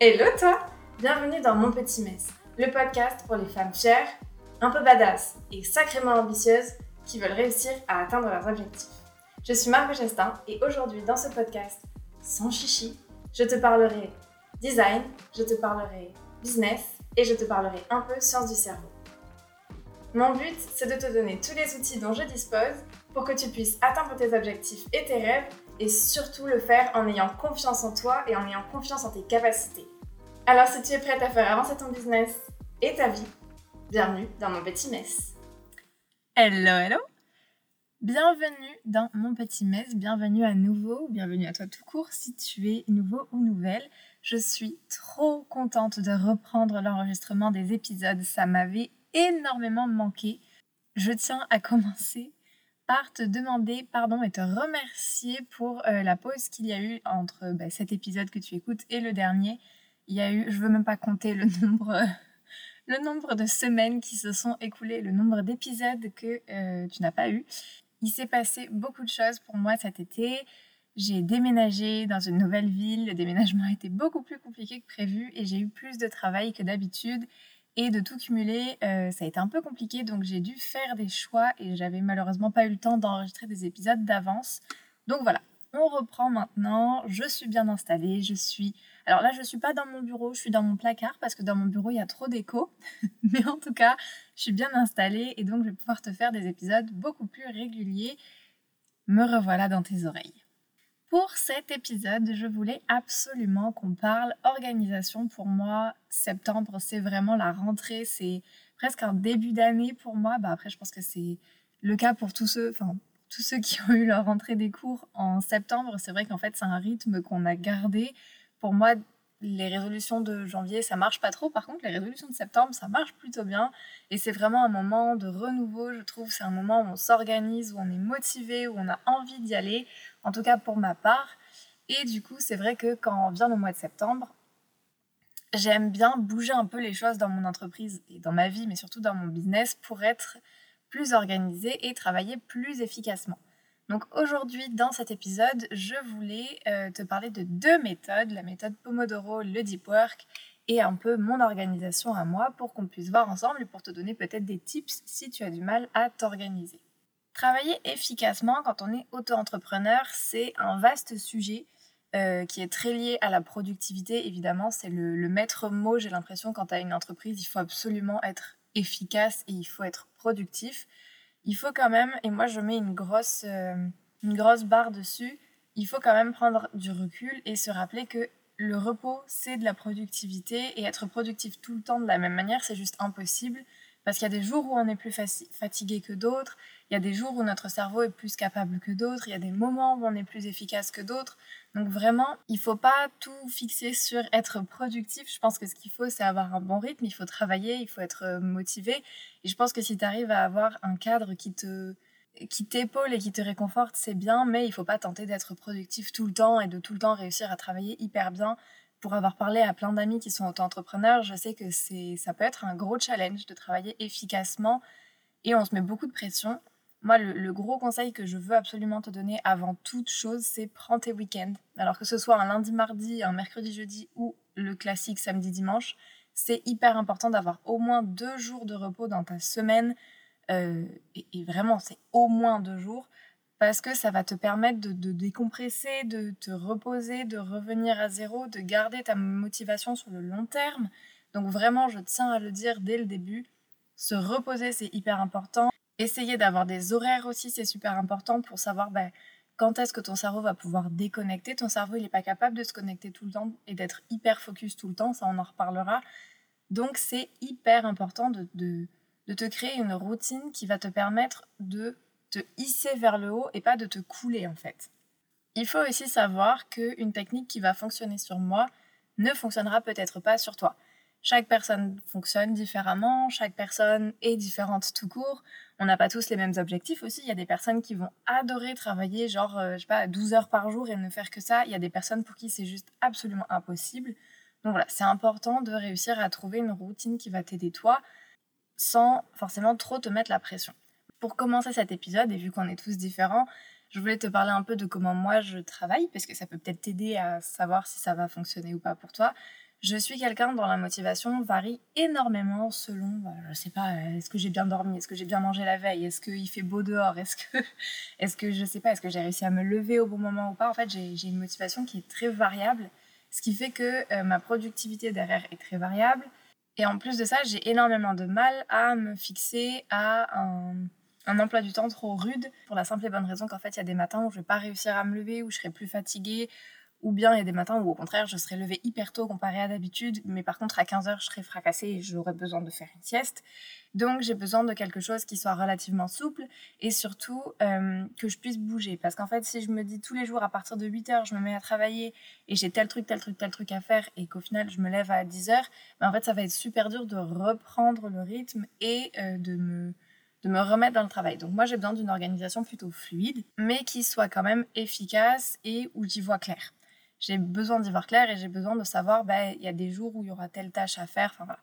Hello toi Bienvenue dans Mon Petit Mess, le podcast pour les femmes fières, un peu badass et sacrément ambitieuses qui veulent réussir à atteindre leurs objectifs. Je suis Margot Gestin et aujourd'hui dans ce podcast, sans chichi, je te parlerai design, je te parlerai business et je te parlerai un peu sciences du cerveau. Mon but, c'est de te donner tous les outils dont je dispose pour que tu puisses atteindre tes objectifs et tes rêves et surtout le faire en ayant confiance en toi et en ayant confiance en tes capacités. Alors si tu es prête à faire avancer ton business et ta vie, bienvenue dans mon petit mess. Hello, hello Bienvenue dans mon petit mess, bienvenue à nouveau, bienvenue à toi tout court si tu es nouveau ou nouvelle. Je suis trop contente de reprendre l'enregistrement des épisodes, ça m'avait énormément manqué. Je tiens à commencer par te demander pardon et te remercier pour euh, la pause qu'il y a eu entre bah, cet épisode que tu écoutes et le dernier. Il y a eu, je veux même pas compter le nombre, le nombre de semaines qui se sont écoulées, le nombre d'épisodes que euh, tu n'as pas eu. Il s'est passé beaucoup de choses pour moi cet été. J'ai déménagé dans une nouvelle ville. Le déménagement a été beaucoup plus compliqué que prévu et j'ai eu plus de travail que d'habitude. Et de tout cumuler, euh, ça a été un peu compliqué, donc j'ai dû faire des choix et j'avais malheureusement pas eu le temps d'enregistrer des épisodes d'avance. Donc voilà, on reprend maintenant, je suis bien installée, je suis... Alors là, je suis pas dans mon bureau, je suis dans mon placard parce que dans mon bureau, il y a trop d'écho. Mais en tout cas, je suis bien installée et donc je vais pouvoir te faire des épisodes beaucoup plus réguliers. Me revoilà dans tes oreilles. Pour cet épisode, je voulais absolument qu'on parle organisation. Pour moi, septembre, c'est vraiment la rentrée, c'est presque un début d'année pour moi. Bah après, je pense que c'est le cas pour tous ceux, enfin, tous ceux qui ont eu leur rentrée des cours en septembre. C'est vrai qu'en fait, c'est un rythme qu'on a gardé. Pour moi, les résolutions de janvier, ça marche pas trop. Par contre, les résolutions de septembre, ça marche plutôt bien. Et c'est vraiment un moment de renouveau, je trouve. C'est un moment où on s'organise, où on est motivé, où on a envie d'y aller en tout cas pour ma part. Et du coup, c'est vrai que quand vient le mois de septembre, j'aime bien bouger un peu les choses dans mon entreprise et dans ma vie, mais surtout dans mon business pour être plus organisée et travailler plus efficacement. Donc aujourd'hui, dans cet épisode, je voulais euh, te parler de deux méthodes, la méthode Pomodoro, le Deep Work et un peu mon organisation à moi pour qu'on puisse voir ensemble et pour te donner peut-être des tips si tu as du mal à t'organiser. Travailler efficacement quand on est auto-entrepreneur, c'est un vaste sujet euh, qui est très lié à la productivité. Évidemment, c'est le, maître mot, j'ai l'impression, quand tu as une entreprise, il faut absolument être efficace et il faut être productif. Il faut quand même, et moi je mets une grosse, euh, une grosse barre dessus, il faut quand même prendre du recul et se rappeler que le repos, c'est de la productivité et être productif tout le temps de la même manière, c'est juste impossible. Parce qu'il y a des jours où on est plus fatigué que d'autres, il y a des jours où notre cerveau est plus capable que d'autres, il y a des moments où on est plus efficace que d'autres. Donc vraiment, il faut pas tout fixer sur être productif. Je pense que ce qu'il faut, c'est avoir un bon rythme, il faut travailler, il faut être euh, motivé. Et je pense que si tu arrives à avoir un cadre qui te qui t'épaule et qui te réconforte, c'est bien, mais il faut pas tenter d'être productif tout le temps et de tout le temps réussir à travailler hyper bien. Pour avoir parlé à plein d'amis qui sont auto-entrepreneurs, je sais que c'est ça peut être un gros challenge de travailler efficacement et on se met beaucoup de pression. Moi, le, gros conseil que je veux absolument te donner avant toute chose, c'est prends tes week-ends. Alors que ce soit un lundi, mardi, un mercredi, jeudi ou le classique samedi, dimanche, c'est hyper important d'avoir au moins deux jours de repos dans ta semaine. Euh, et, vraiment, c'est au moins deux jours parce que ça va te permettre de, de, décompresser, de te reposer, de revenir à zéro, de garder ta motivation sur le long terme. Donc vraiment, je tiens à le dire dès le début, se reposer, c'est hyper important. Essayer d'avoir des horaires aussi, c'est super important pour savoir ben, quand est-ce que ton cerveau va pouvoir déconnecter. Ton cerveau, il n'est pas capable de se connecter tout le temps et d'être hyper focus tout le temps, ça on en reparlera. Donc c'est hyper important de, de, te créer une routine qui va te permettre de te hisser vers le haut et pas de te couler en fait. Il faut aussi savoir qu'une technique qui va fonctionner sur moi ne fonctionnera peut-être pas sur toi. Chaque personne fonctionne différemment, chaque personne est différente tout court. On n'a pas tous les mêmes objectifs aussi. Il y a des personnes qui vont adorer travailler genre, euh, je sais pas, 12 heures par jour et ne faire que ça. Il y a des personnes pour qui c'est juste absolument impossible. Donc voilà, c'est important de réussir à trouver une routine qui va t'aider toi sans forcément trop te mettre la pression. Pour commencer cet épisode, et vu qu'on est tous différents, je voulais te parler un peu de comment moi je travaille, parce que ça peut peut-être t'aider à savoir si ça va fonctionner ou pas pour toi. Je suis quelqu'un dont la motivation varie énormément selon, bah, je sais pas, est-ce que j'ai bien dormi, est-ce que j'ai bien mangé la veille, est-ce qu'il fait beau dehors, est-ce que, est-ce que je sais pas, est-ce que j'ai réussi à me lever au bon moment ou pas. En fait, j'ai une motivation qui est très variable, ce qui fait que euh, ma productivité derrière est très variable. Et en plus de ça, j'ai énormément de mal à me fixer à un, un emploi du temps trop rude pour la simple et bonne raison qu'en fait, il y a des matins où je vais pas réussir à me lever, où je serai plus fatiguée, ou bien il y a des matins où au contraire je serais levée hyper tôt comparé à d'habitude, mais par contre à 15h je serais fracassée et j'aurais besoin de faire une sieste. Donc j'ai besoin de quelque chose qui soit relativement souple et surtout euh, que je puisse bouger. Parce qu'en fait si je me dis tous les jours à partir de 8h je me mets à travailler et j'ai tel truc, tel truc, tel truc à faire et qu'au final je me lève à 10h, ben, en fait ça va être super dur de reprendre le rythme et euh, de me de me remettre dans le travail. Donc moi j'ai besoin d'une organisation plutôt fluide, mais qui soit quand même efficace et où j'y vois clair j'ai besoin d'y voir clair et j'ai besoin de savoir, ben, il y a des jours où il y aura telle tâche à faire. Enfin.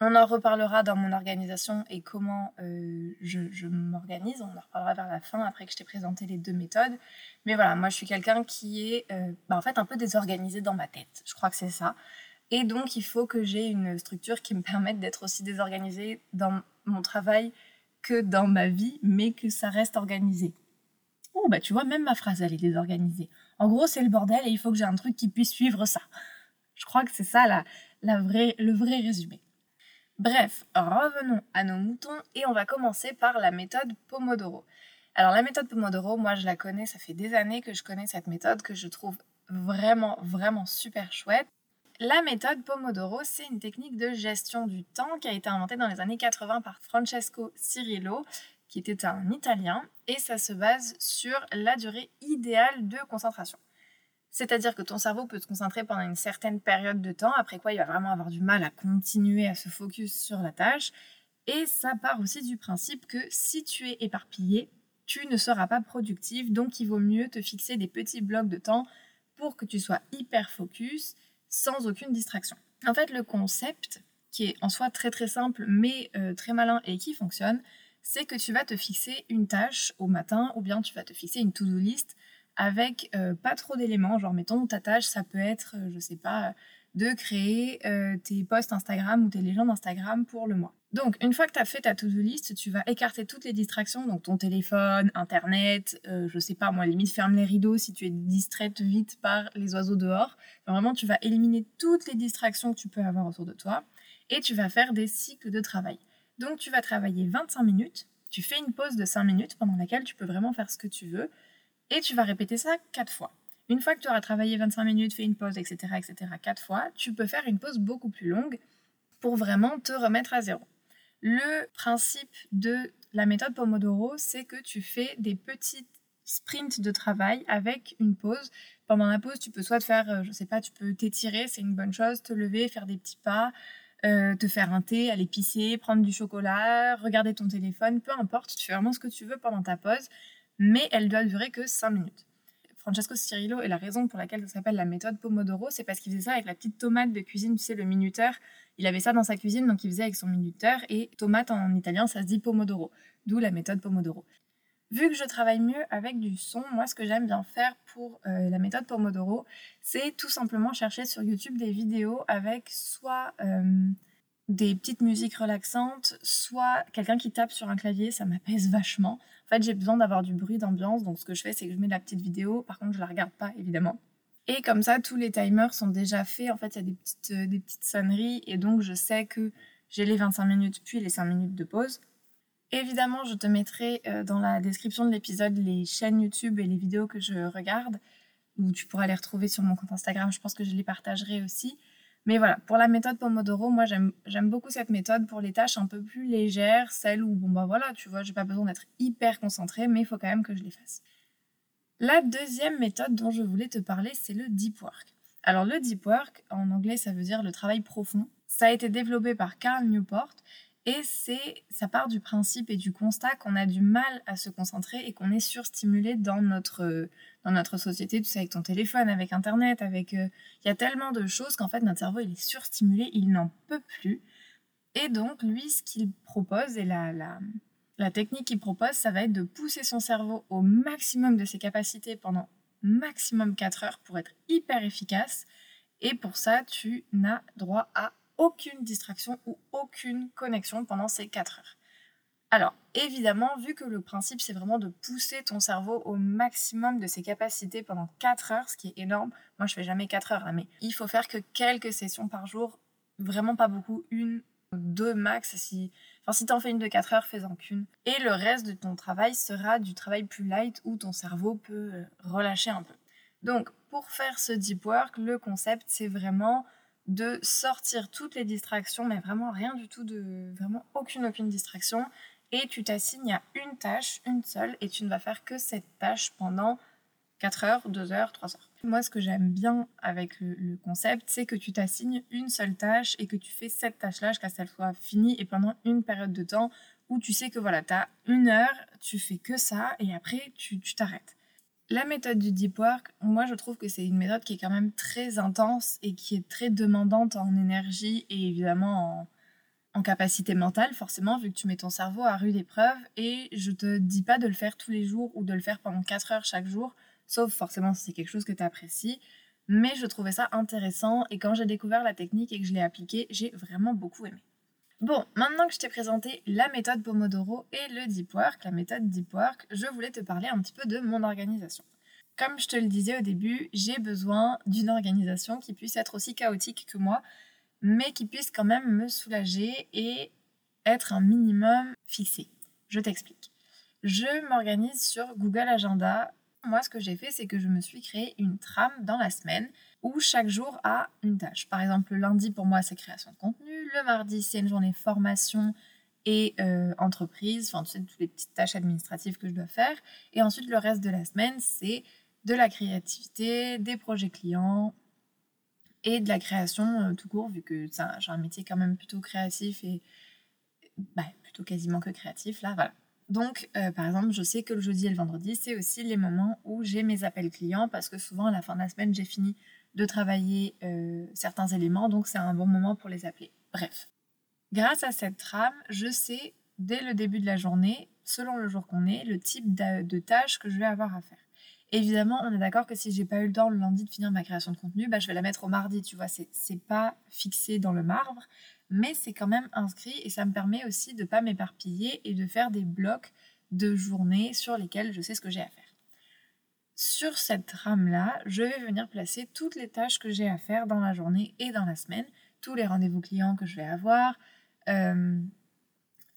On en reparlera dans mon organisation et comment euh, je, m'organise. On en reparlera vers la fin après que je t'ai présenté les deux méthodes. Mais voilà, moi je suis quelqu'un qui est euh, ben, en fait un peu désorganisé dans ma tête. Je crois que c'est ça. Et donc il faut que j'ai une structure qui me permette d'être aussi désorganisée dans mon travail que dans ma vie, mais que ça reste organisé. Oh, bah tu vois, même ma phrase, elle est désorganisée. En gros, c'est le bordel et il faut que j'ai un truc qui puisse suivre ça. Je crois que c'est ça la, la le vrai résumé. Bref, revenons à nos moutons et on va commencer par la méthode Pomodoro. Alors la méthode Pomodoro, moi je la connais, ça fait des années que je connais cette méthode que je trouve vraiment, vraiment super chouette. La méthode Pomodoro, c'est une technique de gestion du temps qui a été inventée dans les années 80 par Francesco Cirillo qui était un Italien, et ça se base sur la durée idéale de concentration. C'est-à-dire que ton cerveau peut se concentrer pendant une certaine période de temps, après quoi il va vraiment avoir du mal à continuer à se focus sur la tâche. Et ça part aussi du principe que si tu es éparpillé, tu ne seras pas productif, donc il vaut mieux te fixer des petits blocs de temps pour que tu sois hyper focus sans aucune distraction. En fait, le concept, qui est en soi très très simple mais euh, très malin et qui fonctionne, c'est que tu vas te fixer une tâche au matin ou bien tu vas te fixer une to-do list avec euh, pas trop d'éléments. Genre, mettons, ta tâche, ça peut être, euh, je sais pas, de créer euh, tes posts Instagram ou tes légendes Instagram pour le mois. Donc, une fois que tu as fait ta to-do list, tu vas écarter toutes les distractions, donc ton téléphone, Internet, je sais pas, moi, limite, ferme les rideaux si tu es distraite vite par les oiseaux dehors. vraiment, tu vas éliminer toutes les distractions que tu peux avoir autour de toi et tu vas faire des cycles de travail. Donc tu vas travailler 25 minutes, tu fais une pause de 5 minutes pendant laquelle tu peux vraiment faire ce que tu veux, et tu vas répéter ça 4 fois. Une fois que tu auras travaillé 25 minutes, fait une pause, etc., etc., 4 fois, tu peux faire une pause beaucoup plus longue pour vraiment te remettre à zéro. Le principe de la méthode Pomodoro, c'est que tu fais des petites sprints de travail avec une pause. Pendant la pause, tu peux soit te faire, euh, je sais pas, tu peux t'étirer, c'est une bonne chose, te lever, faire des petits pas, euh, te faire un thé, aller pisser, prendre du chocolat, regarder ton téléphone, peu importe, tu fais vraiment ce que tu veux pendant ta pause, mais elle doit durer que 5 minutes. Francesco Cirillo, et la raison pour laquelle ça s'appelle la méthode Pomodoro, c'est parce qu'il faisait ça avec la petite tomate de cuisine, tu sais, le minuteur. Il avait ça dans sa cuisine, donc il faisait avec son minuteur, et tomate en italien, ça se dit Pomodoro, d'où la méthode Pomodoro. Vu que je travaille mieux avec du son, moi ce que j'aime bien faire pour euh, la méthode Pomodoro, c'est tout simplement chercher sur YouTube des vidéos avec soit euh, des petites musiques relaxantes, soit quelqu'un qui tape sur un clavier, ça m'apaise vachement. En fait, j'ai besoin d'avoir du bruit d'ambiance, donc ce que je fais, c'est que je mets la petite vidéo, par contre, je la regarde pas, évidemment. Et comme ça, tous les timers sont déjà faits, en fait, il y a des petites, euh, des petites sonneries, et donc je sais que j'ai les 25 minutes puis les 5 minutes de pause. Évidemment, je te mettrai euh, dans la description de l'épisode les chaînes YouTube et les vidéos que je regarde, où tu pourras les retrouver sur mon compte Instagram. Je pense que je les partagerai aussi. Mais voilà, pour la méthode Pomodoro, moi j'aime beaucoup cette méthode pour les tâches un peu plus légères, celles où, bon bah voilà, tu vois, j'ai pas besoin d'être hyper concentrée, mais il faut quand même que je les fasse. La deuxième méthode dont je voulais te parler, c'est le deep work. Alors le deep work, en anglais ça veut dire le travail profond. Ça a été développé par Carl Newport et c'est, ça part du principe et du constat qu'on a du mal à se concentrer et qu'on est surstimulé dans notre, dans notre société, tu sais, avec ton téléphone, avec Internet, avec... Euh, il y a tellement de choses qu'en fait notre cerveau il est surstimulé, il n'en peut plus. Et donc lui, ce qu'il propose et la, la, la technique qu'il propose, ça va être de pousser son cerveau au maximum de ses capacités pendant maximum 4 heures pour être hyper efficace Et pour ça, tu n'as droit à aucune distraction ou aucune connexion pendant ces 4 heures. Alors, évidemment, vu que le principe, c'est vraiment de pousser ton cerveau au maximum de ses capacités pendant 4 heures, ce qui est énorme. Moi, je fais jamais 4 heures, hein, mais il faut faire que quelques sessions par jour, vraiment pas beaucoup, une, deux max. Si, enfin, si t'en fais une de 4 heures, fais-en qu'une. Et le reste de ton travail sera du travail plus light où ton cerveau peut euh, relâcher un peu. Donc, pour faire ce deep work, le concept, c'est vraiment de sortir toutes les distractions, mais vraiment rien du tout de vraiment aucune aucune distraction et tu t'assignes à une tâche, une seule, et tu ne vas faire que cette tâche pendant 4 heures, 2 heures, 3 heures. Moi, ce que j'aime bien avec le, concept, c'est que tu t'assignes une seule tâche et que tu fais cette tâche-là jusqu'à ce qu'elle soit finie et pendant une période de temps où tu sais que voilà, tu as une heure, tu fais que ça et après tu t'arrêtes. La méthode du deep work, moi je trouve que c'est une méthode qui est quand même très intense et qui est très demandante en énergie et évidemment en, capacité mentale, forcément, vu que tu mets ton cerveau à rude épreuve. Et je te dis pas de le faire tous les jours ou de le faire pendant 4 heures chaque jour, sauf forcément si c'est quelque chose que tu apprécies. Mais je trouvais ça intéressant et quand j'ai découvert la technique et que je l'ai appliquée, j'ai vraiment beaucoup aimé. Bon, maintenant que je t'ai présenté la méthode Pomodoro et le Deep Work, la méthode Deep Work, je voulais te parler un petit peu de mon organisation. Comme je te le disais au début, j'ai besoin d'une organisation qui puisse être aussi chaotique que moi, mais qui puisse quand même me soulager et être un minimum fixé. Je t'explique. Je m'organise sur Google Agenda. Moi, ce que j'ai fait, c'est que je me suis créé une trame dans la semaine où chaque jour a une tâche. Par exemple, le lundi, pour moi, c'est création de contenu. Le mardi, c'est une journée formation et euh, entreprise. Enfin, tu sais, toutes les petites tâches administratives que je dois faire. Et ensuite, le reste de la semaine, c'est de la créativité, des projets clients, et de la création euh, tout court, vu que j'ai un métier quand même plutôt créatif et bah, plutôt quasiment que créatif, là, voilà. Donc, euh, par exemple, je sais que le jeudi et le vendredi, c'est aussi les moments où j'ai mes appels clients, parce que souvent, à la fin de la semaine, j'ai fini de travailler euh, certains éléments, donc c'est un bon moment pour les appeler. Bref. Grâce à cette trame, je sais dès le début de la journée, selon le jour qu'on est, le type de tâches que je vais avoir à faire. Évidemment, on est d'accord que si j'ai pas eu le temps le lundi de finir ma création de contenu, bah, je vais la mettre au mardi, tu vois, c'est pas fixé dans le marbre, mais c'est quand même inscrit et ça me permet aussi de pas m'éparpiller et de faire des blocs de journées sur lesquels je sais ce que j'ai à faire. Sur cette trame-là, je vais venir placer toutes les tâches que j'ai à faire dans la journée et dans la semaine, tous les rendez-vous clients que je vais avoir, euh,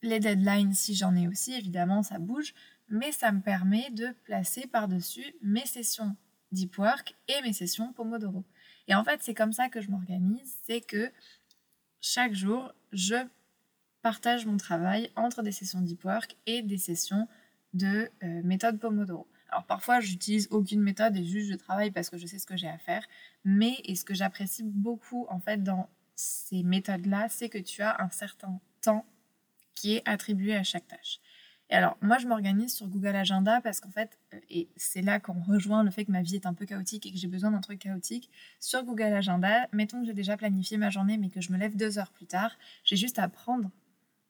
les deadlines si j'en ai aussi, évidemment, ça bouge, mais ça me permet de placer par-dessus mes sessions Deep Work et mes sessions Pomodoro. Et en fait, c'est comme ça que je m'organise, c'est que chaque jour, je partage mon travail entre des sessions Deep Work et des sessions de euh, méthode Pomodoro. Alors parfois, j'utilise aucune méthode et juste je travaille parce que je sais ce que j'ai à faire. Mais et ce que j'apprécie beaucoup en fait dans ces méthodes-là, c'est que tu as un certain temps qui est attribué à chaque tâche. Et alors, moi, je m'organise sur Google Agenda parce qu'en fait, euh, et c'est là qu'on rejoint le fait que ma vie est un peu chaotique et que j'ai besoin d'un truc chaotique. Sur Google Agenda, mettons que j'ai déjà planifié ma journée, mais que je me lève deux heures plus tard, j'ai juste à prendre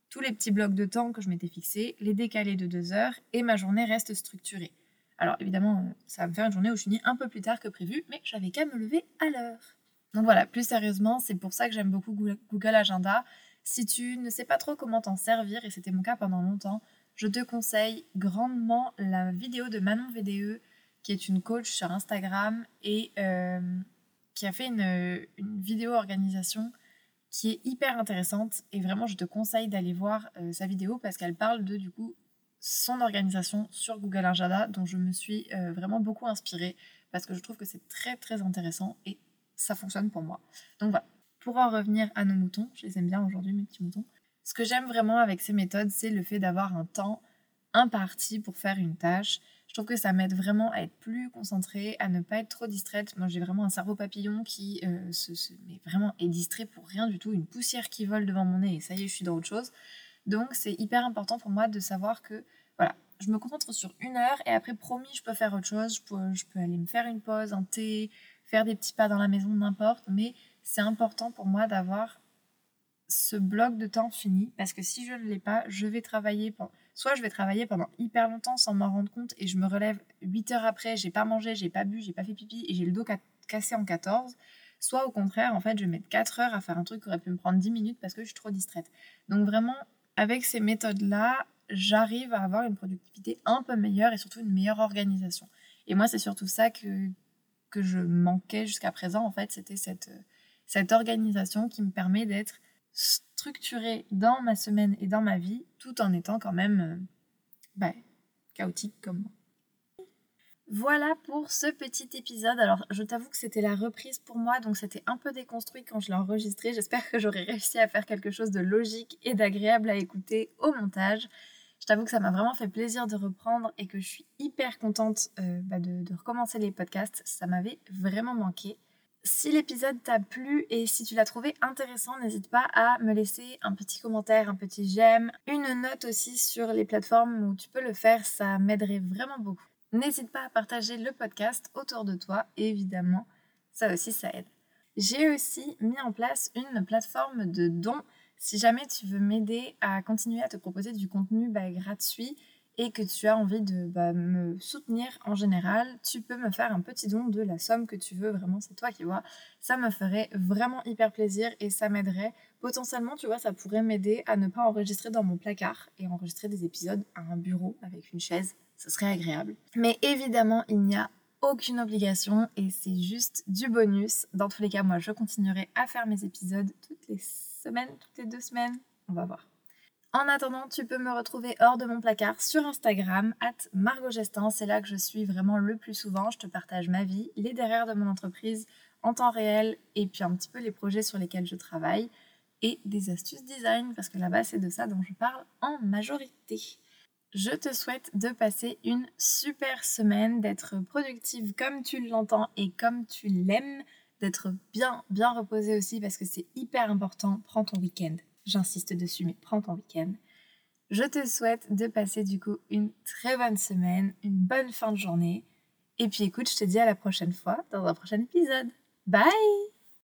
tous les petits blocs de temps que je m'étais fixés, les décaler de deux heures, et ma journée reste structurée. Alors, évidemment, ça va me faire une journée où je finis un peu plus tard que prévu, mais j'avais qu'à me lever à l'heure. Donc voilà, plus sérieusement, c'est pour ça que j'aime beaucoup Google Agenda. Si tu ne sais pas trop comment t'en servir, et c'était mon cas pendant longtemps, je te conseille grandement la vidéo de Manon VDE, qui est une coach sur Instagram et euh, qui a fait une, vidéo organisation qui est hyper intéressante. Et vraiment, je te conseille d'aller voir euh, sa vidéo parce qu'elle parle de, du coup, son organisation sur Google Agenda, dont je me suis euh, vraiment beaucoup inspirée parce que je trouve que c'est très très intéressant et ça fonctionne pour moi. Donc voilà. Pour en revenir à nos moutons, je les aime bien aujourd'hui, mes petits moutons. Ce que j'aime vraiment avec ces méthodes, c'est le fait d'avoir un temps imparti pour faire une tâche. Je trouve que ça m'aide vraiment à être plus concentrée, à ne pas être trop distraite. Moi, j'ai vraiment un cerveau papillon qui euh, se, mais vraiment est distrait pour rien du tout. Une poussière qui vole devant mon nez et ça y est, je suis dans autre chose. Donc, c'est hyper important pour moi de savoir que, voilà, je me concentre sur une heure et après, promis, je peux faire autre chose. Je peux, je peux aller me faire une pause, un thé, faire des petits pas dans la maison, n'importe. Mais c'est important pour moi d'avoir ce bloc de temps fini parce que si je ne l'ai pas, je vais travailler pendant... soit je vais travailler pendant hyper longtemps sans m'en rendre compte et je me relève 8 heures après, j'ai pas mangé, j'ai pas bu, j'ai pas fait pipi et j'ai le dos cassé en 14, soit au contraire, en fait, je vais mettre 4 heures à faire un truc qui aurait pu me prendre 10 minutes parce que je suis trop distraite. Donc vraiment, avec ces méthodes-là, j'arrive à avoir une productivité un peu meilleure et surtout une meilleure organisation. Et moi, c'est surtout ça que, que je manquais jusqu'à présent, en fait, c'était cette, cette organisation qui me permet d'être structurée dans ma semaine et dans ma vie, tout en étant quand même euh, bah, chaotique comme moi. Voilà pour ce petit épisode. Alors, je t'avoue que c'était la reprise pour moi, donc c'était un peu déconstruit quand je l'ai enregistré. J'espère que j'aurai réussi à faire quelque chose de logique et d'agréable à écouter au montage. Je t'avoue que ça m'a vraiment fait plaisir de reprendre et que je suis hyper contente euh, bah, de, de recommencer les podcasts. Ça m'avait vraiment manqué. Si l'épisode t'a plu et si tu l'as trouvé intéressant, n'hésite pas à me laisser un petit commentaire, un petit j'aime, une note aussi sur les plateformes où tu peux le faire, ça m'aiderait vraiment beaucoup. N'hésite pas à partager le podcast autour de toi, évidemment, ça aussi ça aide. J'ai aussi mis en place une plateforme de dons si jamais tu veux m'aider à continuer à te proposer du contenu bah, gratuit et que tu as envie de bah, me soutenir en général, tu peux me faire un petit don de la somme que tu veux, vraiment c'est toi qui vois. Ça me ferait vraiment hyper plaisir et ça m'aiderait. Potentiellement, tu vois, ça pourrait m'aider à ne pas enregistrer dans mon placard et enregistrer des épisodes à un bureau avec une chaise ce serait agréable. Mais évidemment, il n'y a aucune obligation et c'est juste du bonus. Dans tous les cas, moi, je continuerai à faire mes épisodes toutes les semaines, toutes les deux semaines. On va voir. En attendant, tu peux me retrouver hors de mon placard sur Instagram, at Margot Gestin. C'est là que je suis vraiment le plus souvent. Je te partage ma vie, les derrière de mon entreprise en temps réel et puis un petit peu les projets sur lesquels je travaille et des astuces design parce que là-bas, c'est de ça dont je parle en majorité. Je te souhaite de passer une super semaine, d'être productive comme tu l'entends et comme tu l'aimes, d'être bien, bien reposée aussi parce que c'est hyper important. Prends ton week-end. J'insiste dessus, mais prends ton week-end. Je te souhaite de passer du coup une très bonne semaine, une bonne fin de journée. Et puis écoute, je te dis à la prochaine fois dans un prochain épisode. Bye